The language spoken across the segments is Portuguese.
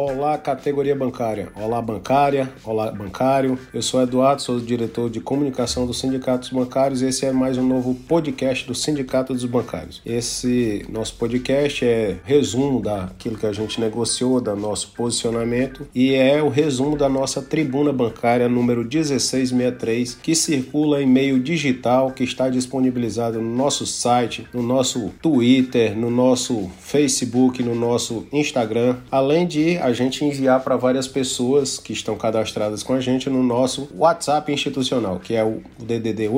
Olá, categoria bancária. Olá, bancária. Olá, bancário. Eu sou Eduardo, sou diretor de comunicação do Sindicato dos Bancários e esse é mais um novo podcast do Sindicato dos Bancários. Esse nosso podcast é resumo daquilo que a gente negociou, do nosso posicionamento e é o resumo da nossa tribuna bancária número 1663, que circula em meio digital, que está disponibilizado no nosso site, no nosso Twitter, no nosso Facebook, no nosso Instagram, além de a gente enviar para várias pessoas que estão cadastradas com a gente no nosso WhatsApp institucional, que é o DDD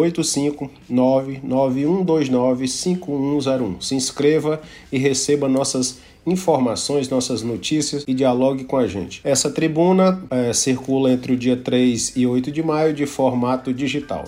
85991295101. Se inscreva e receba nossas informações, nossas notícias e dialogue com a gente. Essa tribuna é, circula entre o dia 3 e 8 de maio de formato digital.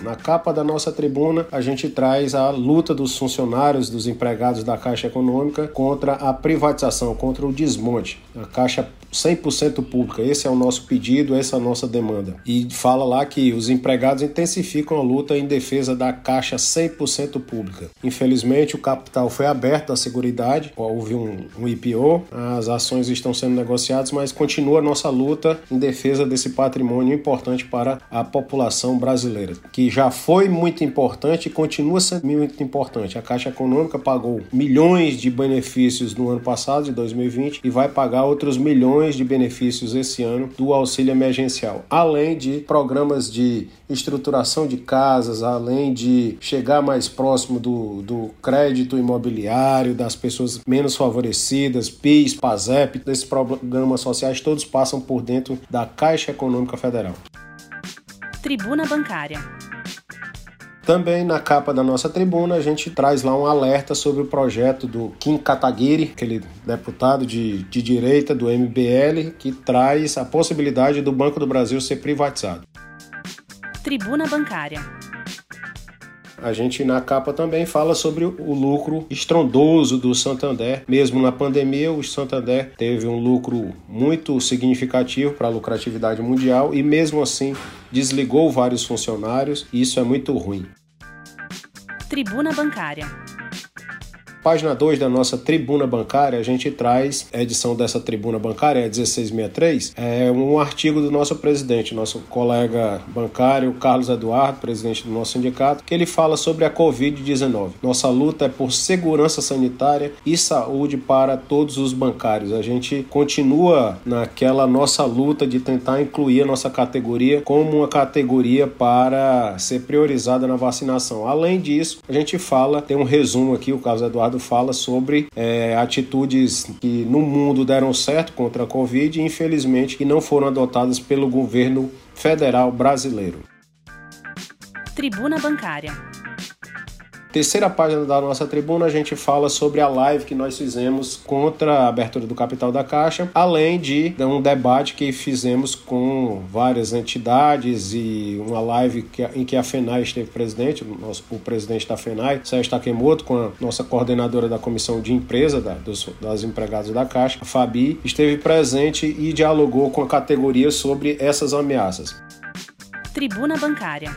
Na capa da nossa tribuna, a gente traz a luta dos funcionários, dos empregados da Caixa Econômica contra a privatização, contra o desmonte. A Caixa 100% pública. Esse é o nosso pedido, essa é a nossa demanda. E fala lá que os empregados intensificam a luta em defesa da Caixa 100% pública. Infelizmente, o capital foi aberto à Seguridade, houve um, um IPO, as ações estão sendo negociadas, mas continua a nossa luta em defesa desse patrimônio importante para a população brasileira, que já foi muito importante e continua sendo muito importante. A Caixa Econômica pagou milhões de benefícios no ano passado, de 2020, e vai pagar outros milhões milhões de benefícios esse ano do auxílio emergencial, além de programas de estruturação de casas, além de chegar mais próximo do, do crédito imobiliário, das pessoas menos favorecidas, PIS, PASEP, desses programas sociais, todos passam por dentro da Caixa Econômica Federal. Tribuna Bancária. Também na capa da nossa tribuna a gente traz lá um alerta sobre o projeto do Kim Kataguiri, aquele deputado de, de direita do MBL, que traz a possibilidade do Banco do Brasil ser privatizado. Tribuna Bancária. A gente na capa também fala sobre o lucro estrondoso do Santander. Mesmo na pandemia, o Santander teve um lucro muito significativo para a lucratividade mundial e mesmo assim desligou vários funcionários. E isso é muito ruim. Tribuna Bancária. Página 2 da nossa tribuna bancária, a gente traz a edição dessa tribuna bancária, é 1663, é um artigo do nosso presidente, nosso colega bancário, Carlos Eduardo, presidente do nosso sindicato, que ele fala sobre a Covid-19. Nossa luta é por segurança sanitária e saúde para todos os bancários. A gente continua naquela nossa luta de tentar incluir a nossa categoria como uma categoria para ser priorizada na vacinação. Além disso, a gente fala, tem um resumo aqui, o Carlos Eduardo fala sobre é, atitudes que no mundo deram certo contra a Covid e infelizmente que não foram adotadas pelo governo federal brasileiro. Tribuna Bancária. Terceira página da nossa tribuna, a gente fala sobre a live que nós fizemos contra a abertura do capital da Caixa, além de um debate que fizemos com várias entidades e uma live que, em que a FENAI esteve presente, o, nosso, o presidente da FENAI, Sérgio Takemoto, com a nossa coordenadora da comissão de empresa da, dos, das empregadas da Caixa, a Fabi, esteve presente e dialogou com a categoria sobre essas ameaças. Tribuna Bancária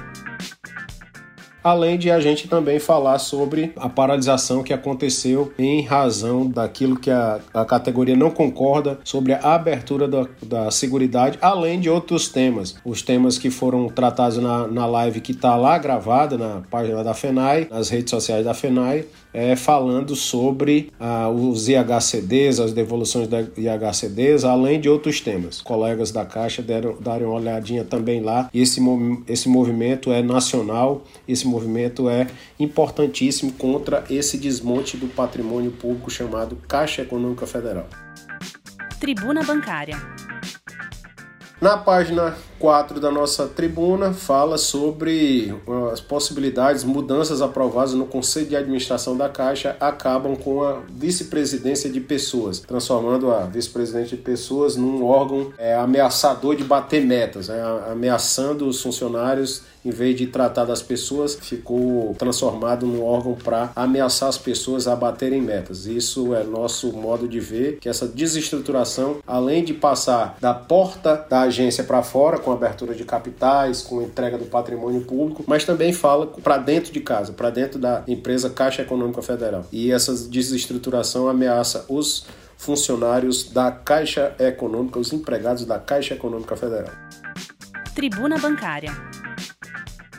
além de a gente também falar sobre a paralisação que aconteceu em razão daquilo que a, a categoria não concorda sobre a abertura da, da Seguridade, além de outros temas. Os temas que foram tratados na, na live que está lá gravada na página da FENAI, nas redes sociais da FENAI, é, falando sobre ah, os IHCDs, as devoluções da IHCDs, além de outros temas. Colegas da Caixa deram, deram uma olhadinha também lá. Esse, esse movimento é nacional, esse movimento é importantíssimo contra esse desmonte do patrimônio público chamado Caixa Econômica Federal. Tribuna Bancária. Na página 4 da nossa tribuna fala sobre as possibilidades, mudanças aprovadas no Conselho de Administração da Caixa acabam com a vice-presidência de pessoas, transformando a vice-presidente de pessoas num órgão é, ameaçador de bater metas, né, ameaçando os funcionários em vez de tratar das pessoas, ficou transformado num órgão para ameaçar as pessoas a baterem metas. Isso é nosso modo de ver que essa desestruturação, além de passar da porta da agência para fora, com abertura de capitais, com entrega do patrimônio público, mas também fala para dentro de casa, para dentro da empresa Caixa Econômica Federal. E essa desestruturação ameaça os funcionários da Caixa Econômica, os empregados da Caixa Econômica Federal. Tribuna Bancária.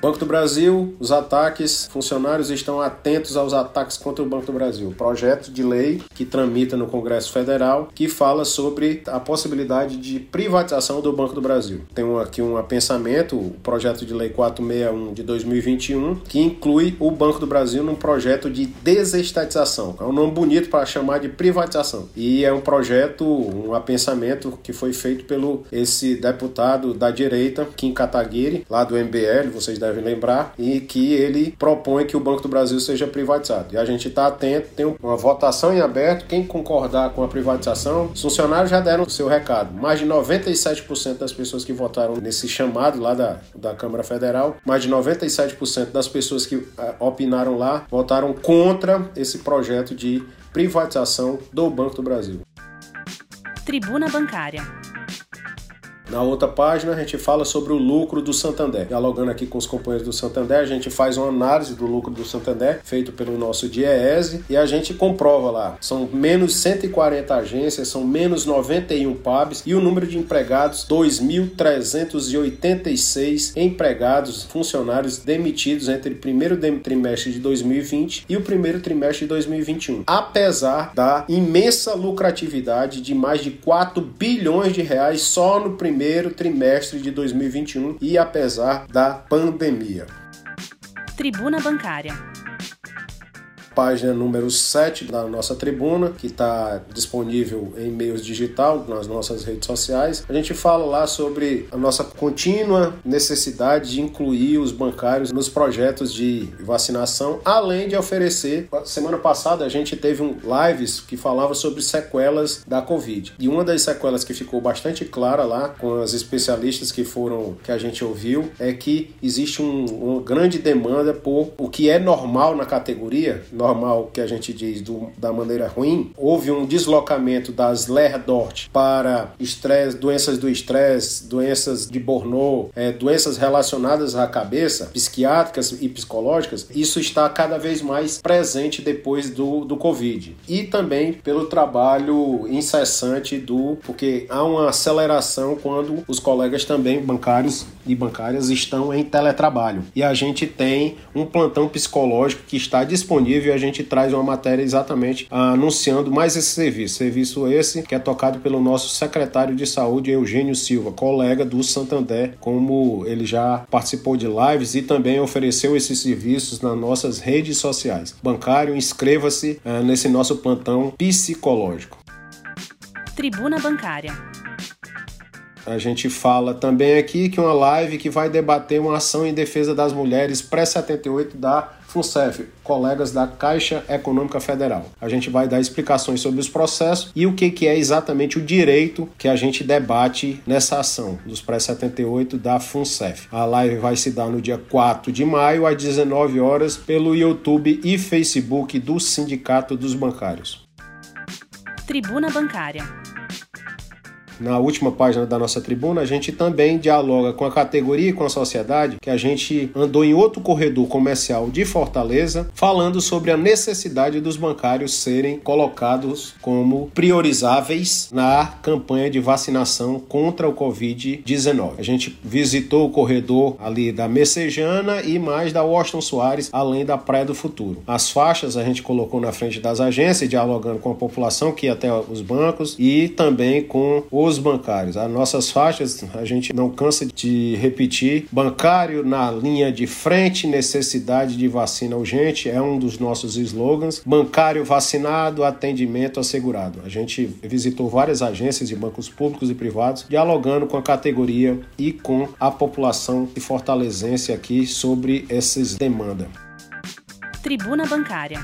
Banco do Brasil, os ataques, funcionários estão atentos aos ataques contra o Banco do Brasil. Projeto de lei que tramita no Congresso Federal que fala sobre a possibilidade de privatização do Banco do Brasil. Tem aqui um pensamento, o projeto de lei 461 de 2021, que inclui o Banco do Brasil num projeto de desestatização. É um nome bonito para chamar de privatização. E é um projeto, um pensamento que foi feito pelo esse deputado da direita, Kim Kataguiri, lá do MBL, vocês devem devem lembrar, e que ele propõe que o Banco do Brasil seja privatizado. E a gente está atento, tem uma votação em aberto, quem concordar com a privatização, os funcionários já deram o seu recado. Mais de 97% das pessoas que votaram nesse chamado lá da, da Câmara Federal, mais de 97% das pessoas que uh, opinaram lá votaram contra esse projeto de privatização do Banco do Brasil. Tribuna Bancária. Na outra página, a gente fala sobre o lucro do Santander. Dialogando aqui com os companheiros do Santander, a gente faz uma análise do lucro do Santander, feito pelo nosso DIEESE, e a gente comprova lá. São menos 140 agências, são menos 91 PABs e o número de empregados, 2.386 empregados, funcionários demitidos entre o primeiro trimestre de 2020 e o primeiro trimestre de 2021. Apesar da imensa lucratividade de mais de 4 bilhões de reais só no primeiro primeiro trimestre de 2021 e apesar da pandemia. Tribuna Bancária página número 7 da nossa tribuna, que está disponível em meios digital nas nossas redes sociais. A gente fala lá sobre a nossa contínua necessidade de incluir os bancários nos projetos de vacinação, além de oferecer. Semana passada a gente teve um lives que falava sobre sequelas da Covid. E uma das sequelas que ficou bastante clara lá com as especialistas que foram que a gente ouviu é que existe um, uma grande demanda por o que é normal na categoria, normal que a gente diz do, da maneira ruim, houve um deslocamento das LER-DORT para estresse, doenças do estresse, doenças de Bornô, é, doenças relacionadas à cabeça, psiquiátricas e psicológicas, isso está cada vez mais presente depois do, do Covid. E também pelo trabalho incessante do. porque há uma aceleração quando os colegas também bancários e bancárias estão em teletrabalho. E a gente tem um plantão psicológico que está disponível a gente traz uma matéria exatamente anunciando mais esse serviço. Serviço esse que é tocado pelo nosso secretário de saúde, Eugênio Silva, colega do Santander, como ele já participou de lives e também ofereceu esses serviços nas nossas redes sociais. Bancário, inscreva-se uh, nesse nosso plantão psicológico. Tribuna Bancária. A gente fala também aqui que uma live que vai debater uma ação em defesa das mulheres pré-78 da FUNCEF, colegas da Caixa Econômica Federal. A gente vai dar explicações sobre os processos e o que, que é exatamente o direito que a gente debate nessa ação dos pré-78 da FUNCEF. A live vai se dar no dia 4 de maio, às 19 horas, pelo YouTube e Facebook do Sindicato dos Bancários. Tribuna Bancária na última página da nossa tribuna, a gente também dialoga com a categoria e com a sociedade que a gente andou em outro corredor comercial de Fortaleza, falando sobre a necessidade dos bancários serem colocados como priorizáveis na campanha de vacinação contra o Covid-19. A gente visitou o corredor ali da Messejana e mais da Washington Soares, além da Praia do Futuro. As faixas a gente colocou na frente das agências, dialogando com a população que ia até os bancos e também com os os bancários. As nossas faixas, a gente não cansa de repetir: bancário na linha de frente, necessidade de vacina urgente é um dos nossos slogans. Bancário vacinado, atendimento assegurado. A gente visitou várias agências de bancos públicos e privados, dialogando com a categoria e com a população de fortalezense aqui sobre essas demandas. Tribuna Bancária.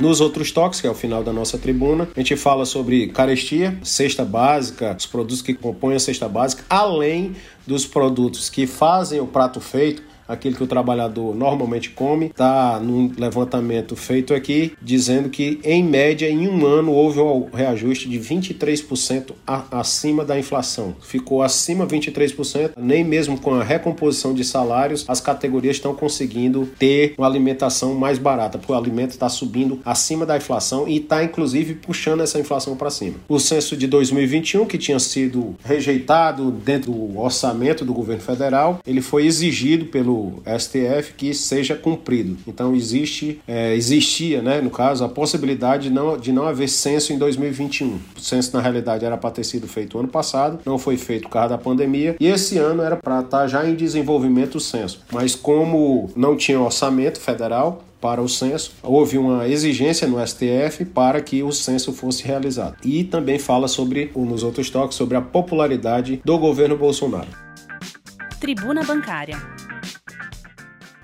Nos outros toques, que é o final da nossa tribuna, a gente fala sobre carestia, cesta básica, os produtos que compõem a cesta básica, além dos produtos que fazem o prato feito, aquele que o trabalhador normalmente come. Está num levantamento feito aqui dizendo que, em média, em um ano houve um reajuste de 23% acima da inflação. Ficou acima 23%, nem mesmo com a recomposição de salários, as categorias estão conseguindo ter uma alimentação mais barata, porque o alimento está subindo acima da inflação e está, inclusive, puxando essa inflação para cima. O censo de 2021, que tinha sido rejeitado dentro do orçamento do governo federal, ele foi exigido pelo STF que seja cumprido. Então existe, é, existia, né, no caso, a possibilidade de não, de não haver censo em 2021. O censo, na realidade, era para ter sido feito ano passado, não foi feito por causa da pandemia, e esse ano era para estar tá já em desenvolvimento o censo. Mas como não tinha orçamento federal, para o censo, houve uma exigência no STF para que o censo fosse realizado. E também fala sobre, nos outros toques, sobre a popularidade do governo Bolsonaro. Tribuna Bancária.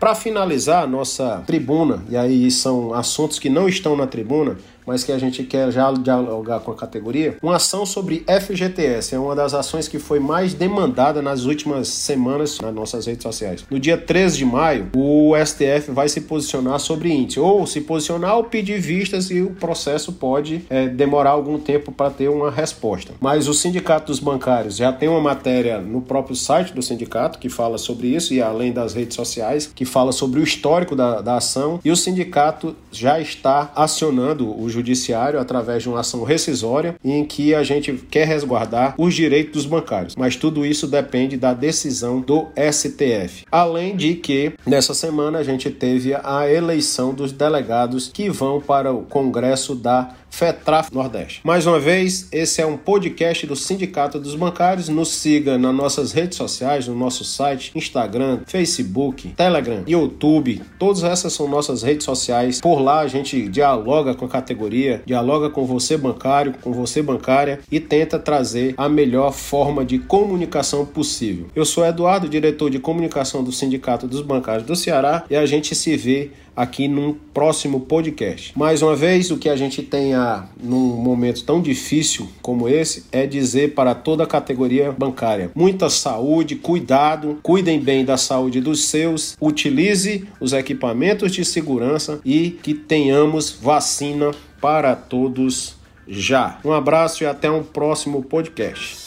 Para finalizar a nossa tribuna, e aí são assuntos que não estão na tribuna, mas que a gente quer já dialogar com a categoria. Uma ação sobre FGTS é uma das ações que foi mais demandada nas últimas semanas nas nossas redes sociais. No dia 13 de maio, o STF vai se posicionar sobre índice, ou se posicionar ou pedir vistas e o processo pode é, demorar algum tempo para ter uma resposta. Mas o Sindicato dos Bancários já tem uma matéria no próprio site do sindicato que fala sobre isso e além das redes sociais, que fala sobre o histórico da, da ação e o sindicato já está acionando o judiciário através de uma ação rescisória em que a gente quer resguardar os direitos dos bancários. Mas tudo isso depende da decisão do STF. Além de que nessa semana a gente teve a eleição dos delegados que vão para o Congresso da FETRAF Nordeste. Mais uma vez, esse é um podcast do Sindicato dos Bancários. Nos siga nas nossas redes sociais, no nosso site, Instagram, Facebook, Telegram, YouTube. Todas essas são nossas redes sociais. Por lá a gente dialoga com a categoria, dialoga com você bancário, com você bancária e tenta trazer a melhor forma de comunicação possível. Eu sou Eduardo, diretor de comunicação do Sindicato dos Bancários do Ceará e a gente se vê aqui num próximo podcast. Mais uma vez, o que a gente tem a, num momento tão difícil como esse é dizer para toda a categoria bancária: muita saúde, cuidado, cuidem bem da saúde dos seus, utilize os equipamentos de segurança e que tenhamos vacina para todos já. Um abraço e até um próximo podcast.